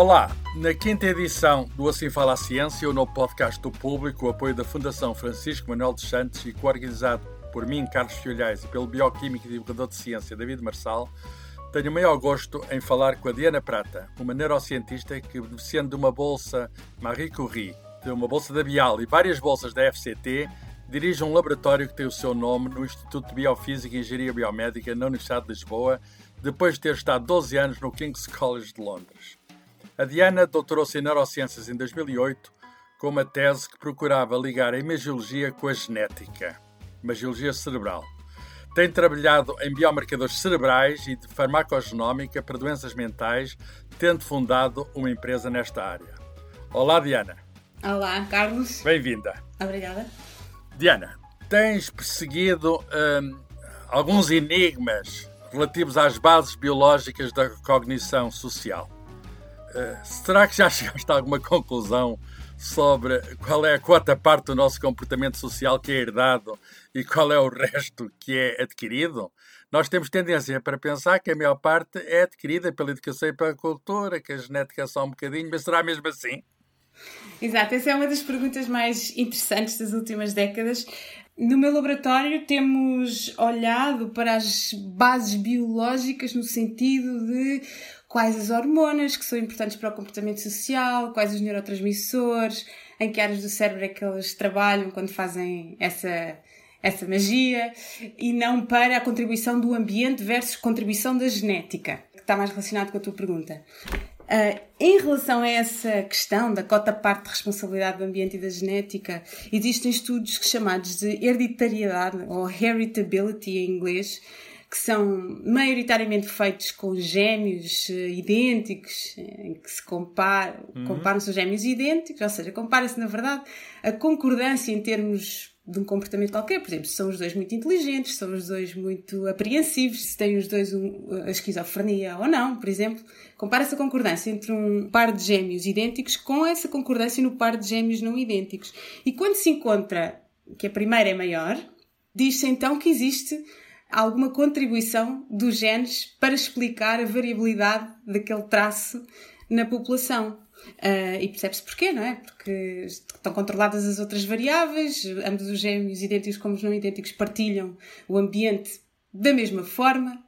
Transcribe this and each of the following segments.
Olá, na quinta edição do Assim Fala a Ciência, o novo podcast do público, o apoio da Fundação Francisco Manuel dos Santos e coorganizado por mim, Carlos Fiolhais, e pelo bioquímico e divulgador de ciência David Marçal, tenho o maior gosto em falar com a Diana Prata, uma neurocientista que, beneficiando de uma bolsa Marie Curie, de uma bolsa da Bial e várias bolsas da FCT, dirige um laboratório que tem o seu nome no Instituto de Biofísica e Engenharia Biomédica na Universidade de Lisboa, depois de ter estado 12 anos no King's College de Londres. A Diana doutorou-se em neurociências em 2008 com uma tese que procurava ligar a imagiologia com a genética, imagiologia cerebral. Tem trabalhado em biomarcadores cerebrais e de farmacogenómica para doenças mentais, tendo fundado uma empresa nesta área. Olá, Diana. Olá, Carlos. Bem-vinda. Obrigada. Diana, tens perseguido hum, alguns enigmas relativos às bases biológicas da cognição social. Será que já chegaste a alguma conclusão sobre qual é a quota parte do nosso comportamento social que é herdado e qual é o resto que é adquirido? Nós temos tendência para pensar que a maior parte é adquirida pela educação e pela cultura, que a genética é só um bocadinho, mas será mesmo assim? Exato, essa é uma das perguntas mais interessantes das últimas décadas. No meu laboratório temos olhado para as bases biológicas no sentido de quais as hormonas que são importantes para o comportamento social, quais os neurotransmissores, em que áreas do cérebro é que eles trabalham quando fazem essa, essa magia, e não para a contribuição do ambiente versus contribuição da genética, que está mais relacionado com a tua pergunta. Uh, em relação a essa questão da cota parte de responsabilidade do ambiente e da genética, existem estudos chamados de hereditariedade ou heritability em inglês, que são maioritariamente feitos com gêmeos uh, idênticos, em que se compara, uhum. comparam-se os gêmeos idênticos, ou seja, compara-se na verdade a concordância em termos de um comportamento qualquer, por exemplo, se são os dois muito inteligentes, se são os dois muito apreensivos, se têm os dois um, a esquizofrenia ou não, por exemplo, compara essa concordância entre um par de gêmeos idênticos com essa concordância no par de gêmeos não idênticos. E quando se encontra que a primeira é maior, diz-se então que existe alguma contribuição dos genes para explicar a variabilidade daquele traço na população. Uh, e percebe-se porquê, não é? Porque estão controladas as outras variáveis, ambos os gêmeos idênticos como os não idênticos partilham o ambiente da mesma forma,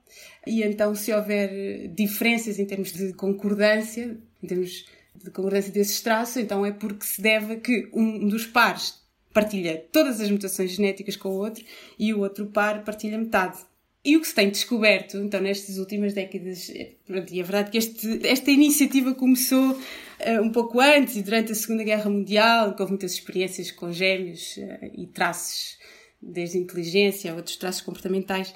e então se houver diferenças em termos de concordância, em termos de concordância desses traços, então é porque se deve que um dos pares partilha todas as mutações genéticas com o outro e o outro par partilha metade. E o que se tem descoberto, então, nestas últimas décadas, é, e é verdade que este, esta iniciativa começou uh, um pouco antes e durante a Segunda Guerra Mundial, houve muitas experiências com gêmeos uh, e traços, desde inteligência a outros traços comportamentais,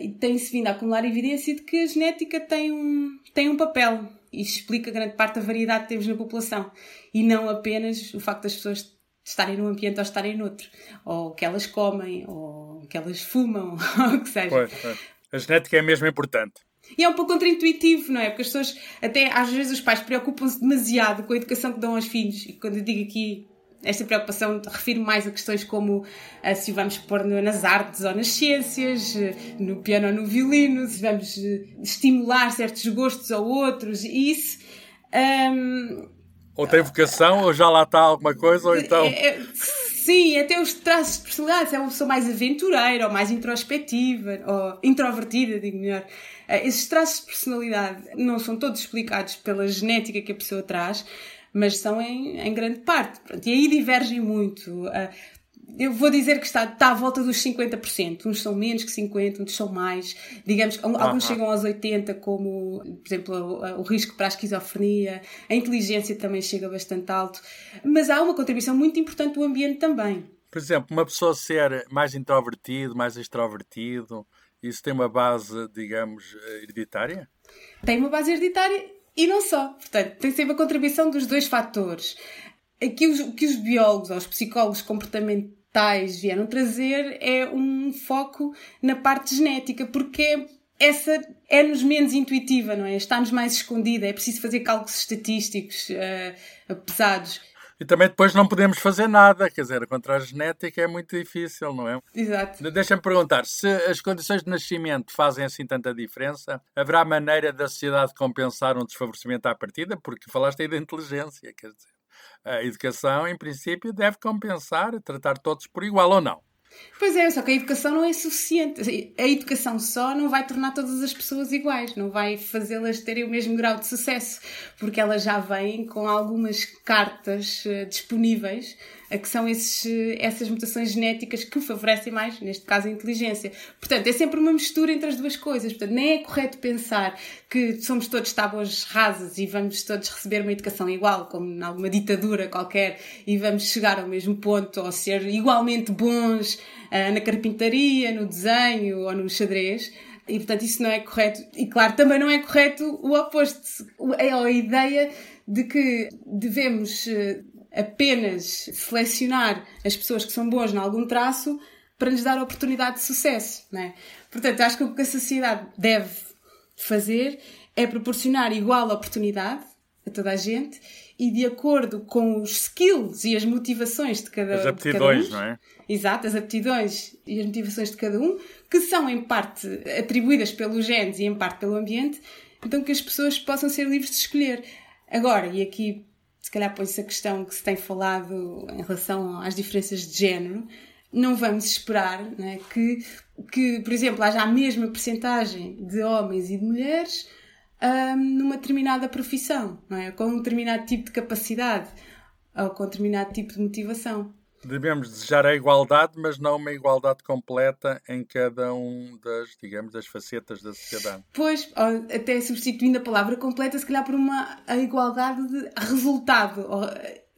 e tem-se vindo a acumular evidência de que a genética tem um, tem um papel e explica grande parte da variedade que temos na população. E não apenas o facto das pessoas estarem num ambiente ou estarem noutro, ou que elas comem, ou que elas fumam, ou o que seja. Pois, pois. A genética é mesmo importante. E é um pouco contraintuitivo, não é? Porque as pessoas, até às vezes os pais preocupam-se demasiado com a educação que dão aos filhos. E quando eu digo aqui esta preocupação, refiro mais a questões como uh, se vamos pôr nas artes ou nas ciências, uh, no piano ou no violino, se vamos uh, estimular certos gostos ou outros. E isso. Um, ou tem vocação, ou já lá está alguma coisa, ou então. É, é, sim, até os traços de personalidade. Se é uma pessoa mais aventureira, ou mais introspectiva, ou introvertida, digo melhor. Uh, esses traços de personalidade não são todos explicados pela genética que a pessoa traz, mas são em, em grande parte. Pronto, e aí divergem muito. Eu vou dizer que está, está à volta dos 50%. Uns são menos que 50%, outros são mais. Digamos que alguns chegam aos 80%, como, por exemplo, o, o, risco para a esquizofrenia. A inteligência também chega bastante alto. Mas há uma contribuição muito importante do ambiente também. Por exemplo, uma pessoa ser mais introvertido, mais extrovertido, isso tem uma base, digamos, hereditária? Tem uma base hereditária e não só. Portanto, tem sempre a contribuição dos dois fatores. Aqui o que os biólogos ou os psicólogos comportamentais tais vieram trazer é um foco na parte genética, porque essa é-nos menos intuitiva, não é? Está-nos mais escondida, é preciso fazer cálculos estatísticos uh, pesados. E também depois não podemos fazer nada, quer dizer, contra a genética é muito difícil, não é? Exato. Deixa-me perguntar, se as condições de nascimento fazem assim tanta diferença, haverá maneira da sociedade compensar um desfavorecimento à partida? Porque falaste aí da inteligência, quer dizer, a educação, em princípio, deve compensar, tratar todos por igual ou não? Pois é, só que a educação não é suficiente. A educação só não vai tornar todas as pessoas iguais, não vai fazê-las terem o mesmo grau de sucesso, porque elas já vêm com algumas cartas uh, disponíveis a que são esses, essas mutações genéticas que favorecem mais, neste caso, a inteligência. Portanto, é sempre uma mistura entre as duas coisas. Portanto, nem é correto pensar que somos todos tábuas rasas e vamos todos receber uma educação igual, como em alguma ditadura qualquer, e vamos chegar ao mesmo ponto ou ser igualmente bons uh, na carpintaria, no desenho ou no xadrez. E, portanto, isso não é correto. E, claro, também não é correto o oposto. É a ideia de que devemos uh, apenas selecionar as pessoas que são boas em algum traço para lhes dar a oportunidade de sucesso. Não é? Portanto, acho que o que a sociedade deve fazer é proporcionar igual oportunidade a toda a gente e de acordo com os skills e as motivações de cada, as aptidões, de cada um. não é? Exato, as aptidões e as motivações de cada um, que são em parte atribuídas pelos genes e em parte pelo ambiente, então que as pessoas possam ser livres de escolher. Agora, e aqui se calhar põe-se a questão que se tem falado em relação às diferenças de género, não vamos esperar né, que, que, por exemplo, haja a mesma percentagem de homens e de mulheres um, numa determinada profissão, é? com um determinado tipo de capacidade ou com um determinado tipo de motivação. Devemos desejar a igualdade, mas não uma igualdade completa em cada um das, digamos, das facetas da sociedade. Pois, até substituindo a palavra completa, se calhar por uma a igualdade de resultado, ou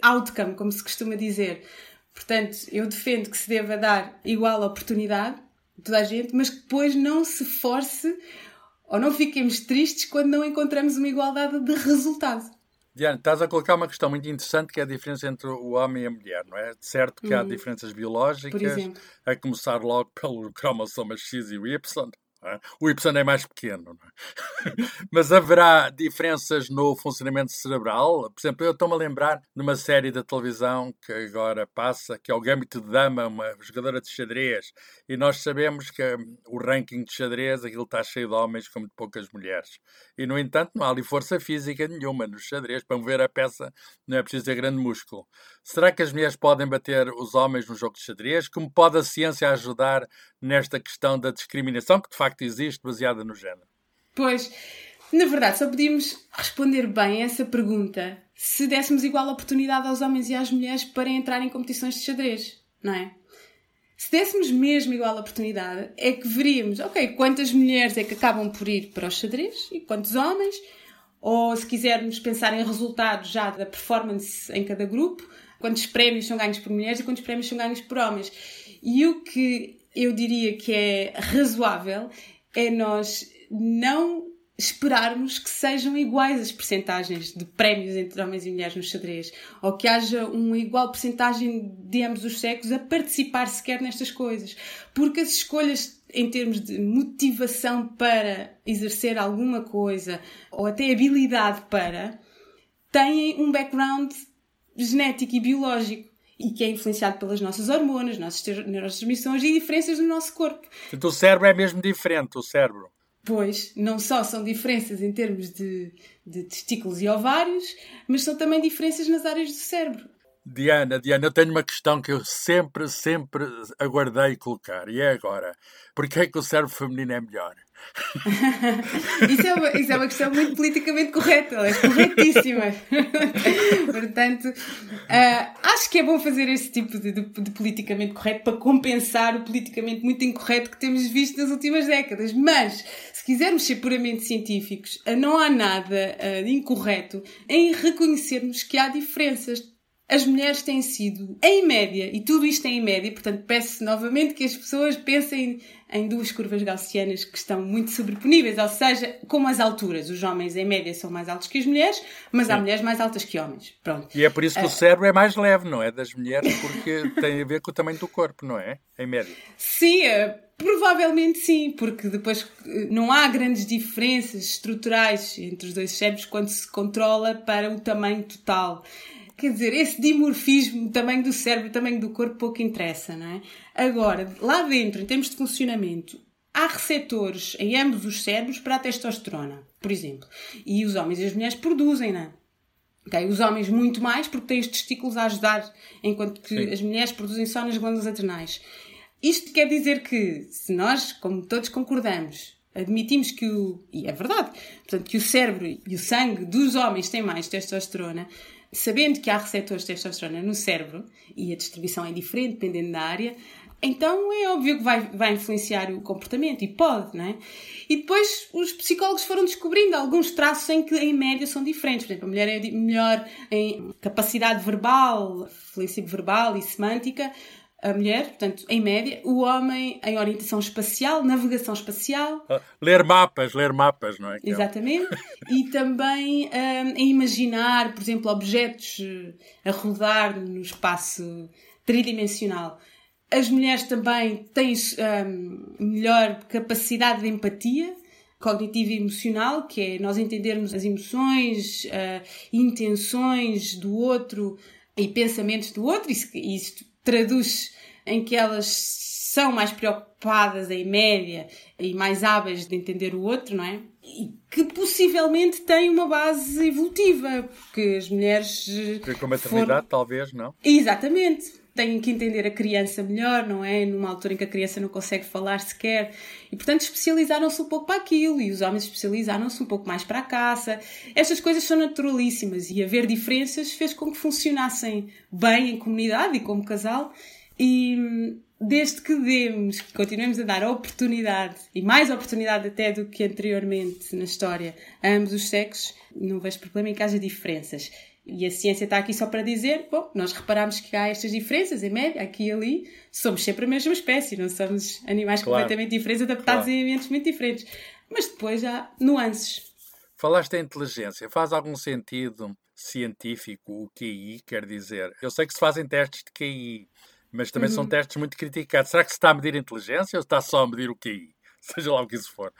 outcome, como se costuma dizer. Portanto, eu defendo que se deva dar igual oportunidade a toda a gente, mas que depois não se force ou não fiquemos tristes quando não encontramos uma igualdade de resultado. Diana, estás a colocar uma questão muito interessante que é a diferença entre o homem e a mulher, não é? Certo que há uhum. diferenças biológicas, a começar logo pelo cromossoma X e o Y? O Y é mais pequeno, é? mas haverá diferenças no funcionamento cerebral? Por exemplo, eu estou-me a lembrar de uma série da televisão que agora passa, que é o Gambito de Dama, uma jogadora de xadrez, e nós sabemos que hum, o ranking de xadrez, aquilo está cheio de homens com muito poucas mulheres. E, no entanto, não há ali força física nenhuma no xadrez. Para mover a peça não é preciso ter grande músculo. Será que as mulheres podem bater os homens no jogo de xadrez? Como pode a ciência ajudar nesta questão da discriminação, que de facto existe, baseada no género? Pois, na verdade, só podíamos responder bem a essa pergunta se dessemos igual oportunidade aos homens e às mulheres para entrar em competições de xadrez, não é? Se dessemos mesmo igual oportunidade, é que veríamos, ok, quantas mulheres é que acabam por ir para o xadrez e quantos homens, ou se quisermos pensar em resultados já da performance em cada grupo, quantos prémios são ganhos por mulheres e quantos prémios são ganhos por homens. E o que eu diria que é razoável é nós não esperarmos que sejam iguais as percentagens de prémios entre homens e mulheres no xadrez, ou que haja uma igual percentagem de ambos os sexos a participar sequer nestas coisas. Porque as escolhas em termos de motivação para exercer alguma coisa, ou até habilidade para, têm um background genético e biológico e que é influenciado pelas nossas hormonas, nossas neurotransmissões e diferenças no nosso corpo. Então o cérebro é mesmo diferente, o cérebro. Pois, não só são diferenças em termos de, de testículos e ovários, mas são também diferenças nas áreas do cérebro. Diana, Diana, eu tenho uma questão que eu sempre, sempre aguardei colocar, e é agora. Porquê é que o cérebro feminino é melhor? isso, é uma, isso é uma questão muito politicamente correta, ela é corretíssima. Portanto, uh, acho que é bom fazer esse tipo de, de, de, politicamente correto para compensar o politicamente muito incorreto que temos visto nas últimas décadas. Mas, se quisermos ser puramente científicos, uh, não há nada uh, incorreto em reconhecermos que há diferenças as mulheres têm sido, em média, e tudo isto é em média, portanto peço novamente que as pessoas pensem em duas curvas gaussianas que estão muito sobreponíveis, ou seja, como as alturas. Os homens, em média, são mais altos que as mulheres, mas Sim. há mulheres mais altas que homens. Pronto. E é por isso que uh... o cérebro é mais leve, não é? Das mulheres, porque tem a ver com o tamanho do corpo, não é? Em média. Sim, uh, provavelmente sim, porque depois uh, não há grandes diferenças estruturais entre os dois cérebros quando se controla para o tamanho total. Quer dizer, esse dimorfismo, tamanho do cérebro, tamanho do corpo, pouco interessa, não é? Agora, lá dentro, em termos de funcionamento, há receptores em ambos os cérebros para a testosterona, por exemplo. E os homens e as mulheres produzem, não é? Okay? Os homens muito mais porque têm os testículos a ajudar, enquanto que Sim. as mulheres produzem só nas glândulas adrenais. Isto quer dizer que, se nós, como todos concordamos, admitimos que o. E é verdade, portanto, que o cérebro e o sangue dos homens têm mais testosterona, sabendo que há receptores de testosterona no cérebro e a distribuição é diferente dependendo da área, então é óbvio que vai, vai influenciar o comportamento e pode, não é? E depois os psicólogos foram descobrindo alguns traços em que, em média, são diferentes. Por exemplo, a mulher é melhor em capacidade verbal, fluência verbal e semântica, a mulher, portanto, em média, o homem em orientação espacial, navegação espacial. Ah, ler mapas, ler mapas, não é? é Exatamente. e também um, em imaginar, por exemplo, objetos eh, a rodar no espaço tridimensional. As mulheres também têm um, melhor capacidade de empatia cognitiva e emocional, que é nós entendermos as emoções, uh, intenções do outro e pensamentos do outro. Isso, isso traduz em que elas são mais preocupadas em média e mais hábeis de entender o outro, não é? E que possivelmente tem uma base evolutiva, porque as mulheres. Com a maternidade, foram... talvez, não? Exatamente. Têm que entender a criança melhor, não é? Numa altura em que a criança não consegue falar sequer. E, portanto, especializaram-se um pouco para aquilo. E os homens especializaram-se um pouco mais para a caça. Estas coisas são naturalíssimas. E haver diferenças fez com que funcionassem bem em comunidade e como casal. E desde que demos, que continuemos a dar oportunidade, e mais oportunidade até do que anteriormente na história, a ambos os sexos, não vejo problema em que haja diferenças. E a ciência está aqui só para dizer, bom, nós reparamos que há estas diferenças, em média, aqui e ali, somos sempre a mesma espécie, não somos animais claro. completamente diferentes, adaptados claro. em ambientes muito diferentes. Mas depois há nuances. Falaste em inteligência, faz algum sentido científico o QI, quer dizer? Eu sei que se fazem testes de QI, mas também uhum. são testes muito criticados. Será que se está a medir a inteligência ou está só a medir o QI? Seja lá o que isso for.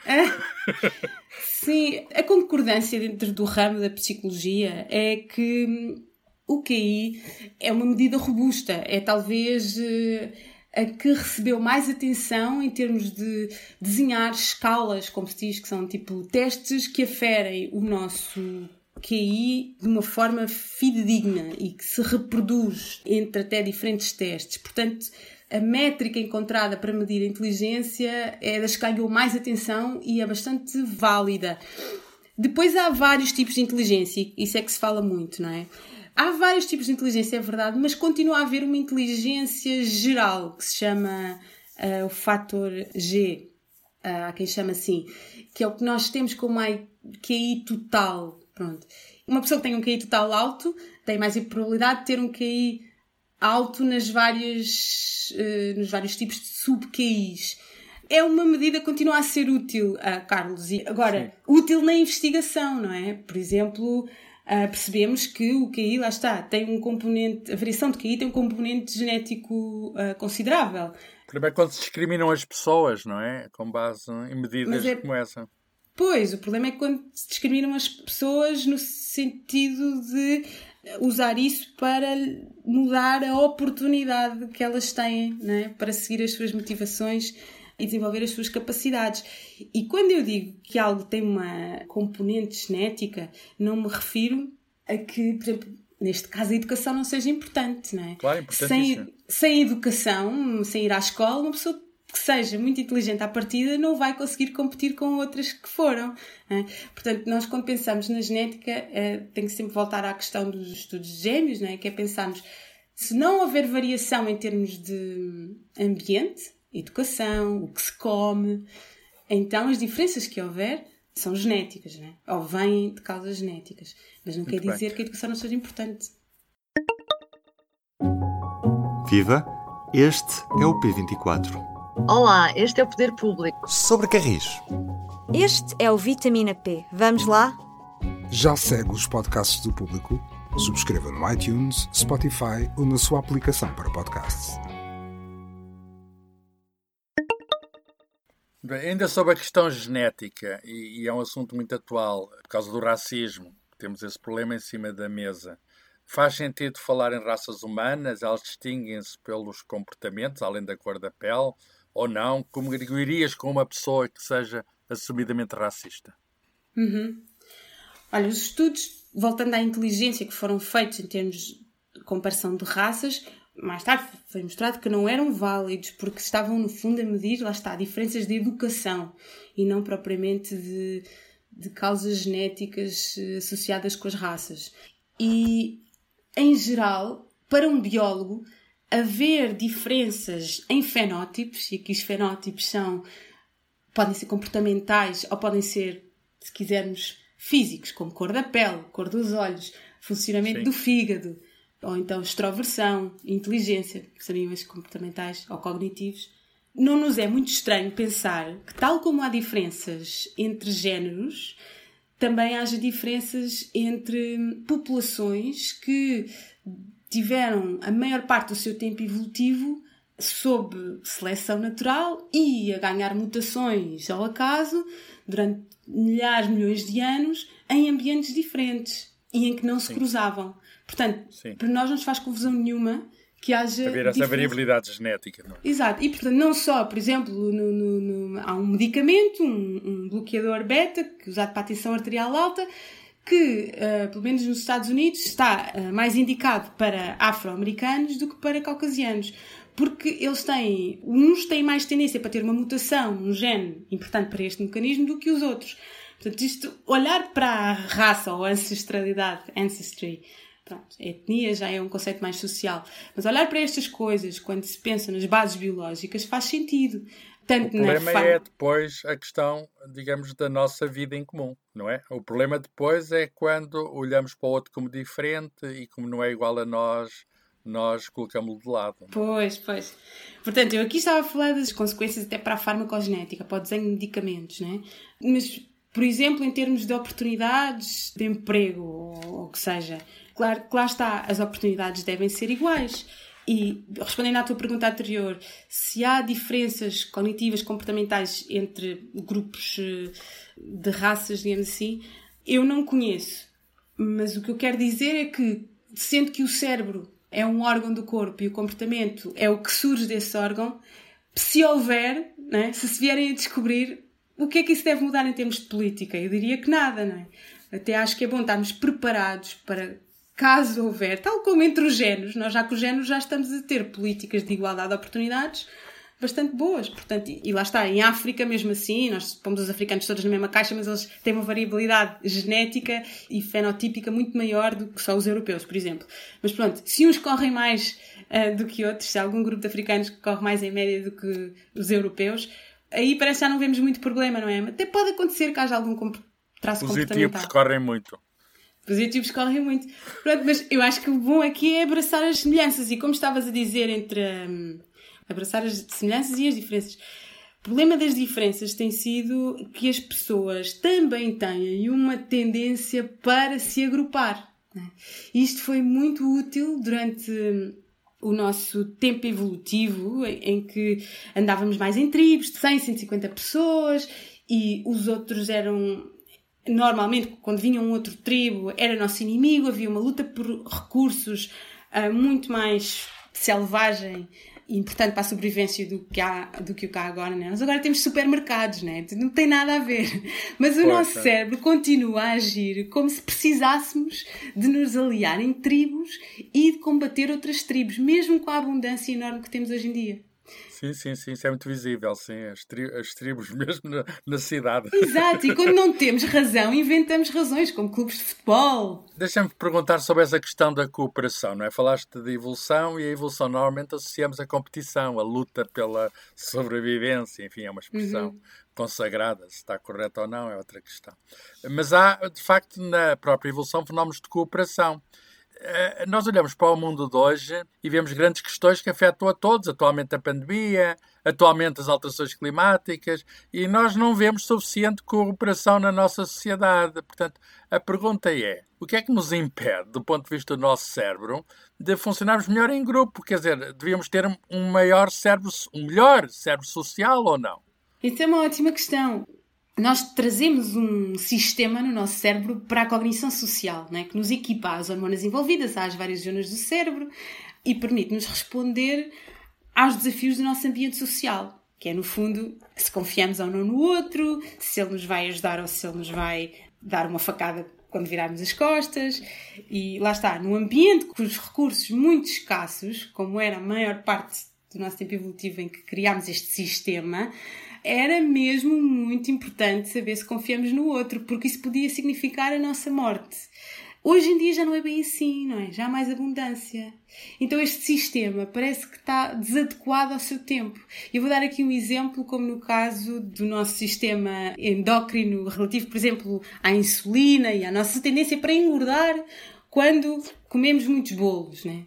sim, a concordância dentro do ramo da psicologia é que hum, o QI é uma medida robusta, é talvez eh, a que recebeu mais atenção em termos de desenhar escalas, como se diz, que são tipo testes que aferem o nosso QI de uma forma fidedigna e que se reproduz entre até diferentes testes. Portanto, a métrica encontrada para medir a inteligência é das que ganhou mais atenção e é bastante válida. Depois há vários tipos de inteligência, isso é que se fala muito, não é? Há vários tipos de inteligência, é verdade, mas continua a haver uma inteligência geral que se chama uh, o fator G, uh, há quem chama assim, que é o que nós temos como QI total, Pronto. Uma pessoa que tem um QI total alto tem mais probabilidade de ter um QI alto nas várias, uh, nos vários tipos de sub-QIs. É uma medida que continua a ser útil, uh, Carlos. E agora, Sim. útil na investigação, não é? Por exemplo, uh, percebemos que o QI, lá está, tem um componente, a variação de QI tem um componente genético uh, considerável. O problema é quando se discriminam as pessoas, não é? Com base em medidas é, como essa. Pois, o problema é quando se discriminam as pessoas no sentido de usar isso para mudar a oportunidade que elas têm né, para seguir as suas motivações e desenvolver as suas capacidades. E quando eu digo que algo tem uma componente genética, não me refiro a que, por exemplo, neste caso a educação não seja importante, não é? Claro, sem, sem educação, sem ir à escola, uma pessoa que seja muito inteligente à partida não vai conseguir competir com outras que foram. É? Portanto, nós quando pensamos na genética é, tem que sempre voltar à questão dos estudos de gêmeos, é? que é pensarmos se não houver variação em termos de ambiente, educação, o que se come, então as diferenças que houver são genéticas, é? ou vêm de causas genéticas. Mas não muito quer dizer bem. que a educação não seja importante. Viva! Este é o P24. Olá, este é o Poder Público. Sobre Carris. Este é o Vitamina P. Vamos lá? Já segue os podcasts do Público? Subscreva no iTunes, Spotify ou na sua aplicação para podcasts. Bem, ainda sobre a questão genética, e, e é um assunto muito atual, por causa do racismo, temos esse problema em cima da mesa. Faz sentido falar em raças humanas? Elas distinguem-se pelos comportamentos, além da cor da pele, ou não? Como irias com uma pessoa que seja assumidamente racista? Uhum. Olha, os estudos, voltando à inteligência que foram feitos em termos de comparação de raças, mais tarde foi mostrado que não eram válidos porque estavam, no fundo, a medir, lá está, diferenças de educação e não propriamente de, de causas genéticas eh, associadas com as raças. E, em geral, para um biólogo, haver diferenças em fenótipos, e aqui os fenótipos são, podem ser comportamentais ou podem ser, se quisermos, físicos, como cor da pele, cor dos olhos, funcionamento Sim. do fígado, ou então extroversão, inteligência, que seriam esses comportamentais ou cognitivos. Não nos é muito estranho pensar que, tal como há diferenças entre géneros, também haja diferenças entre populações que tiveram a maior parte do seu tempo evolutivo sob seleção natural e a ganhar mutações ao acaso durante milhares, milhões de anos em ambientes diferentes e em que não se Sim. cruzavam. Portanto, Sim. para nós não nos faz confusão nenhuma que haja. Haver essa variabilidade genética, não é? Exato. E, portanto, não só, por exemplo, no, no, no, há um medicamento, um, um, bloqueador beta, que é usado para a tensão arterial alta, que, uh, pelo menos nos Estados Unidos, está uh, mais indicado para afro-americanos do que para caucasianos. Porque eles têm, uns têm mais tendência para ter uma mutação, um gene importante para este mecanismo do que os outros. Portanto, isto, olhar para a raça ou ancestralidade, ancestry, pronto, etnia já é um conceito mais social. Mas olhar para estas coisas, quando se pensa nas bases biológicas, faz sentido. Tanto o problema é depois a questão, digamos, da nossa vida em comum, não é? O problema depois é quando olhamos para o outro como diferente e como não é igual a nós, nós colocamos-lo de lado. Pois, pois. Portanto, eu aqui estava a falar das consequências até para a farmacogenética, para o desenho de medicamentos, né? Mas, por exemplo, em termos de oportunidades de emprego, ou o que seja, claro que lá está, as oportunidades devem ser iguais. E respondendo à tua pergunta anterior, se há diferenças cognitivas, comportamentais entre grupos eh, de raças, digamos assim, eu não conheço. Mas o que eu quero dizer é que, sendo que o cérebro é um órgão do corpo e o comportamento é o que surge desse órgão, se houver, né, se se vierem a descobrir, o que é que isso deve mudar em termos de política? Eu diria que nada, não é? Até acho que é bom estarmos preparados para caso houver, tal como entre os géneros, nós já com os géneros já estamos a ter políticas de igualdade de oportunidades bastante boas. Portanto, e lá está, em África mesmo assim, nós pomos os africanos todos na mesma caixa, mas eles têm uma variabilidade genética e fenotípica muito maior do que só os europeus, por exemplo. Mas pronto, se uns correm mais uh, do que outros, se há algum grupo de africanos que corre mais em média do que os europeus, aí parece que já não vemos muito problema, não é? Até pode acontecer que haja algum traço Positivos comportamental. correm muito positivos correm muito. Pronto, mas eu acho que o bom aqui é abraçar as semelhanças. E como estavas a dizer, entre um, abraçar as semelhanças e as diferenças. O problema das diferenças tem sido que as pessoas também têm uma tendência para se agrupar. Né? Isto foi muito útil durante o nosso tempo evolutivo, em que andávamos mais em tribos de 100, 150 pessoas e os outros eram normalmente, quando vinha um outro tribo, era nosso inimigo, havia uma luta por recursos uh, muito mais selvagem e importante para a sobrevivência do que, há, do que o que há agora. Né? Nós agora temos supermercados, né? não tem nada a ver. Mas o Poxa. nosso cérebro continua a agir como se precisássemos de nos aliar em tribos e de combater outras tribos, mesmo com a abundância enorme que temos hoje em dia. Sim, sim, sim, isso é muito visível, sim, as, tri as tribos mesmo na, na, cidade. Exato, e quando não temos razão, inventamos razões, como clubes de futebol. Deixa-me perguntar sobre essa questão da cooperação, não é? Falaste de evolução e a evolução normalmente associamos a competição, a luta pela sobrevivência, enfim, é uma expressão uhum. consagrada, se está correta ou não é outra questão. Mas há, de facto, na própria evolução, fenómenos de cooperação. Eh, nós olhamos para o mundo de hoje e vemos grandes questões que afetam a todos, atualmente a pandemia, atualmente as alterações climáticas, e nós não vemos suficiente cooperação na nossa sociedade. Portanto, a pergunta é: o que é que nos impede, do ponto de vista do nosso cérebro, de funcionarmos melhor em grupo? Quer dizer, devíamos ter um maior cérebro, um melhor cérebro social ou não? Isso é uma ótima questão. Nós trazemos um sistema no nosso cérebro para a cognição social, né? que nos equipa às hormonas envolvidas, às várias zonas do cérebro e permite-nos responder aos desafios do nosso ambiente social, que é, no fundo, se confiamos ou não no outro, se ele nos vai ajudar ou se ele nos vai dar uma facada quando virarmos as costas. E lá está, num ambiente com os recursos muito escassos, como era a maior parte do nosso tempo evolutivo em que criámos este sistema, era mesmo muito importante saber se confiamos no outro, porque isso podia significar a nossa morte. Hoje em dia já não é bem assim, não é? Já há mais abundância. Então este sistema parece que está desadequado ao seu tempo. Eu vou dar aqui um exemplo, como no caso do nosso sistema endócrino relativo, por exemplo, à insulina e à nossa tendência para engordar quando comemos muitos bolos, né?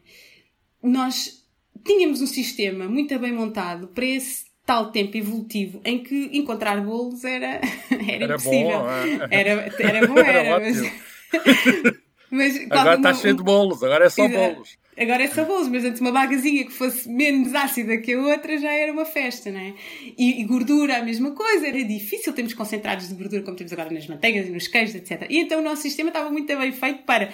Nós tínhamos um sistema muito bem montado para esse tal tempo evolutivo em que encontrar bolos era, era, era impossível. Bom, é? era, era bom, era, era mas, mas agora está cheio de bolos, agora é só bolos. Agora é só bolos, mas antes uma bagazinha que fosse menos ácida que a outra já era uma festa, não é? E, e, gordura, a mesma coisa, era difícil termos concentrados de gordura como temos agora nas manteigas e nos queijos, etc. E então o nosso sistema estava muito bem feito para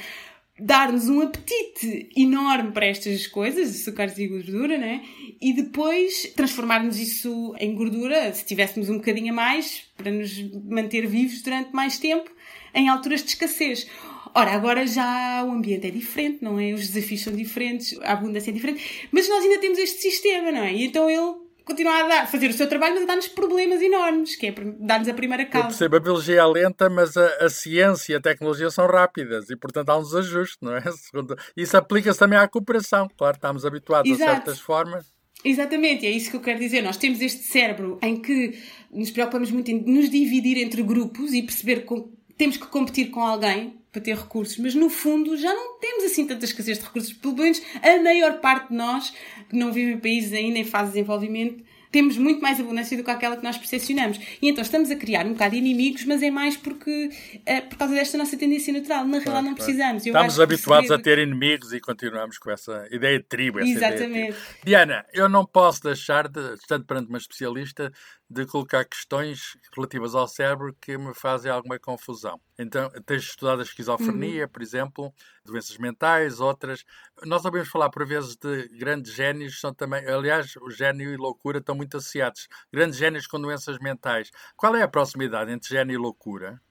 dar-nos um apetite enorme para estas coisas, açúcares e gordura, né? E depois transformarmos isso em gordura, se tivéssemos um bocadinho a mais, para nos manter vivos durante mais tempo, em alturas de escassez. Ora, agora já o ambiente é diferente, não é? Os desafios são diferentes, a abundância é diferente, mas nós ainda temos este sistema, não é? E então ele continuar a dar, fazer o seu trabalho, mas dar-nos problemas enormes, que é dar-nos a primeira causa. Eu percebo, a biologia é lenta, mas a, a, ciência e a tecnologia são rápidas e, portanto, há uns ajustes, não é? Isso aplica-se também à cooperação. Claro, estamos habituados Exato. a certas formas. Exatamente, é isso que eu quero dizer. Nós temos este cérebro em que nos preocupamos muito em nos dividir entre grupos e perceber que temos que competir com alguém para ter recursos, mas no fundo já não temos assim tanta escassez de recursos. Pelo menos a maior parte de nós, que não vivem em países ainda em fase de desenvolvimento, temos muito mais abundância do que aquela que nós percepcionamos. E então estamos a criar um bocado de inimigos, mas é mais porque é por causa desta nossa tendência natural. Na realidade, não precisamos. Eu estamos habituados a ter inimigos e continuamos com essa ideia de tribo. Exatamente. De Diana, eu não posso deixar, de, estando perante uma especialista, de colocar questões relativas ao cérebro que me fazem alguma confusão. Então, tens estudado a esquizofrenia, uhum. por exemplo, doenças mentais, outras. Nós ouvimos falar por vezes de grandes génios, são também, aliás, o gênio e loucura estão muito associados. Grandes génios com doenças mentais. Qual é a proximidade entre gênio e loucura?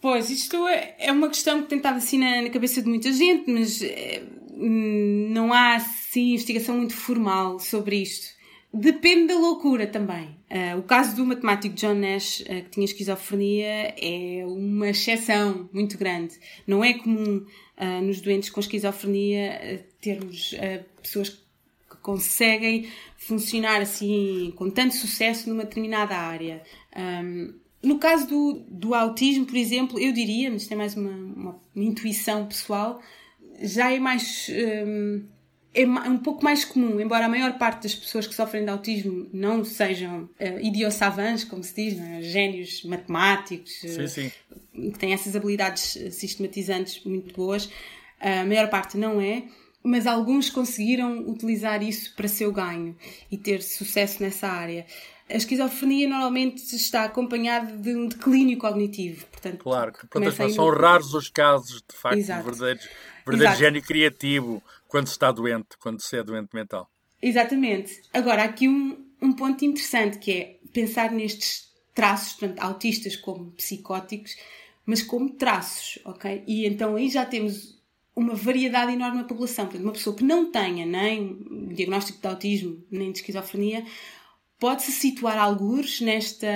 Pois, isto é, é uma questão que tem estado assim na, na cabeça de muita gente, mas é, não há assim investigação muito formal sobre isto. Depende da loucura também. Uh, o caso do matemático John Nash, uh, que tinha esquizofrenia, é uma exceção muito grande. Não é comum uh, nos doentes com esquizofrenia termos pessoas que conseguem funcionar assim com tanto sucesso numa determinada área. Um, no caso do, do autismo, por exemplo, eu diria, mas é mais uma, uma, uma intuição pessoal, já é mais. Um, é um pouco mais comum, embora a maior parte das pessoas que sofrem de autismo não sejam uh, eh, idiossavants, como se diz, é? gênios matemáticos, sim, sim. que têm essas habilidades eh, sistematizantes muito boas, a maior parte não é, mas alguns conseguiram utilizar isso para seu ganho e ter sucesso nessa área. A esquizofrenia normalmente está acompanhada de um declínio cognitivo. Portanto, claro, que portanto, são raros os casos, de facto, Exato. de verdadeiro, verdadeiro gênio criativo quando se está doente, quando se é doente mental. Exatamente. Agora, aqui um, um ponto interessante que é pensar nestes traços, portanto, autistas como psicóticos, mas como traços, ok? E então aí já temos uma variedade enorme na população. Portanto, uma pessoa que não tenha nem diagnóstico de autismo, nem de esquizofrenia, pode-se situar alguns nesta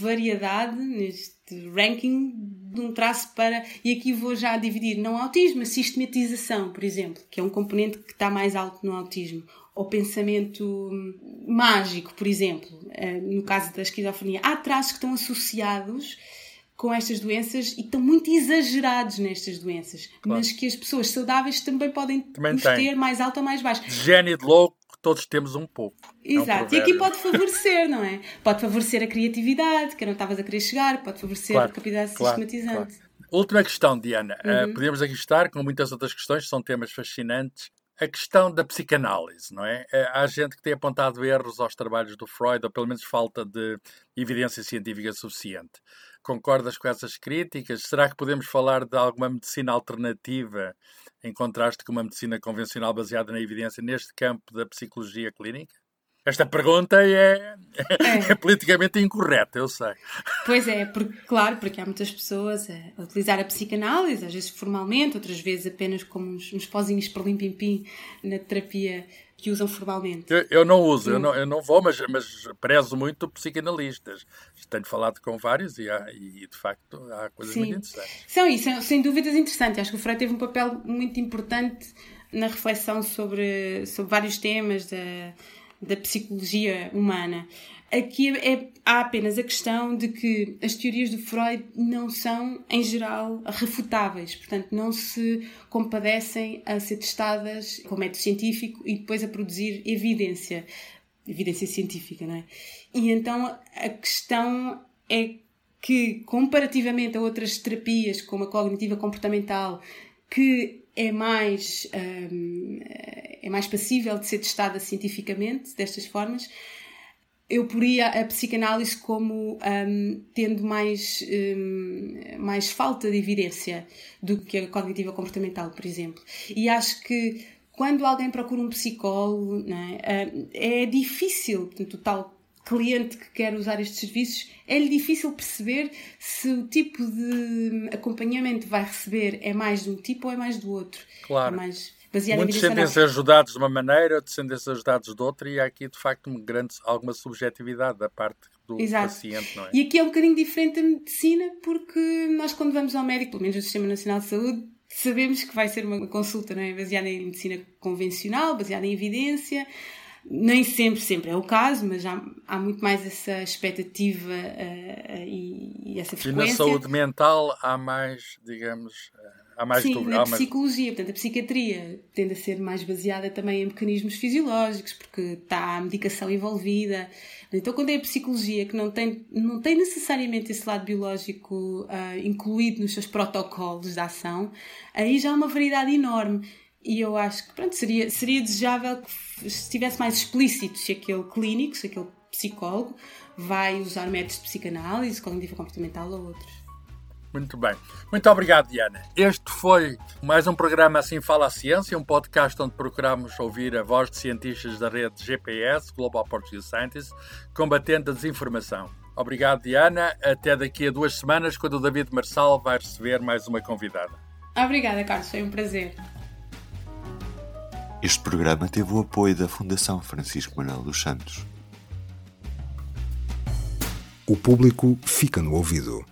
variedade, neste ranking de um traço para. E aqui vou já dividir não autismo, mas sistematização, por exemplo, que é um componente que está mais alto no autismo. Ou pensamento mágico, por exemplo, eh, no caso da esquizofrenia. Há traços que estão associados com estas doenças e estão muito exagerados nestas doenças, claro. mas que as pessoas saudáveis também podem também ter mais alto ou mais baixo. Gênio de louco, todos temos um pouco. Exato, é um e aqui pode favorecer, não é? Pode favorecer a criatividade, que não estavas a querer chegar, pode favorecer claro, a capacidade claro, sistematizante. Claro. Última questão, Diana. Uh, podemos aqui estar com muitas outras questões, são temas fascinantes. a questão da psicanálise, não é? Eh, há gente que tem apontado erros aos trabalhos do Freud, ou pelo menos falta de evidência científica suficiente. Concordas com essas críticas? Será que podemos falar de alguma medicina alternativa em contraste com uma medicina convencional baseada na evidência neste campo da psicologia clínica? Esta pergunta é, é. é, politicamente incorreta, eu sei. Pois é, porque, claro, porque há muitas pessoas a utilizar a psicanálise, às vezes formalmente, outras vezes apenas como uns, uns pozinhos para lim-pim-pim na terapia que usam formalmente. Eu, eu não uso, eu não, eu não vou, mas, mas prezo muito psicanalistas. Tenho falado com vários e, há, e de facto há coisas Sim. muito interessantes. São isso, sem dúvidas interessantes. Acho que o Freud teve um papel muito importante na reflexão sobre, sobre vários temas da da psicologia humana. Aqui é, há apenas a questão de que as teorias do Freud não são, em geral, refutáveis, portanto, não se compadecem a ser testadas com método científico e depois a produzir evidência, evidência científica, não é? E então a questão é que, comparativamente a outras terapias, como a cognitiva comportamental, que é mais, um, é mais passível de ser testada cientificamente destas formas, eu poria a psicanálise como um, tendo mais, um, mais falta de evidência do que a cognitiva comportamental, por exemplo. E acho que quando alguém procura um psicólogo, é? é? difícil, portanto, o tal cliente que quer usar estes serviços, é-lhe difícil perceber se o tipo de acompanhamento que vai receber é mais de um tipo ou é mais do outro. Claro. É mais baseado Muitos sentem-se ajudados de uma maneira, outros sentem-se ajudados de outra, e há aqui de facto uma grande, alguma subjetividade da parte do Exato. paciente, não é? E aqui é um bocadinho diferente da medicina, porque nós, quando vamos ao médico, pelo menos no Sistema Nacional de Saúde, sabemos que vai ser uma consulta não é? baseada em medicina convencional, baseada em evidência nem sempre, sempre é o caso, mas há, há muito mais essa expectativa uh, e, e, essa frequência. E na saúde mental há mais, digamos, há mais... Sim, na psicologia, portanto, a psiquiatria tende a ser mais baseada também em mecanismos fisiológicos, porque está a medicação envolvida. Então, quando é a psicologia que não tem, não tem necessariamente esse lado biológico uh, incluído nos seus protocolos de ação, aí já há uma variedade enorme. E eu acho que pronto, seria, seria desejável que estivesse mais explícito se aquele clínico, se aquele psicólogo vai usar métodos de psicanálise, cognitiva comportamental ou outros. Muito bem. Muito obrigado, Diana. Este foi mais um programa Assim Fala a Ciência, um podcast onde procuramos ouvir a voz de cientistas da rede GPS, Global Portuguese Scientists, combatendo a desinformação. Obrigado, Diana. Até daqui a duas semanas, quando o David Marçal vai receber mais uma convidada. Obrigada, Carlos. Foi um prazer. Este programa teve o apoio da Fundação Francisco Manuel dos Santos. O público fica no ouvido.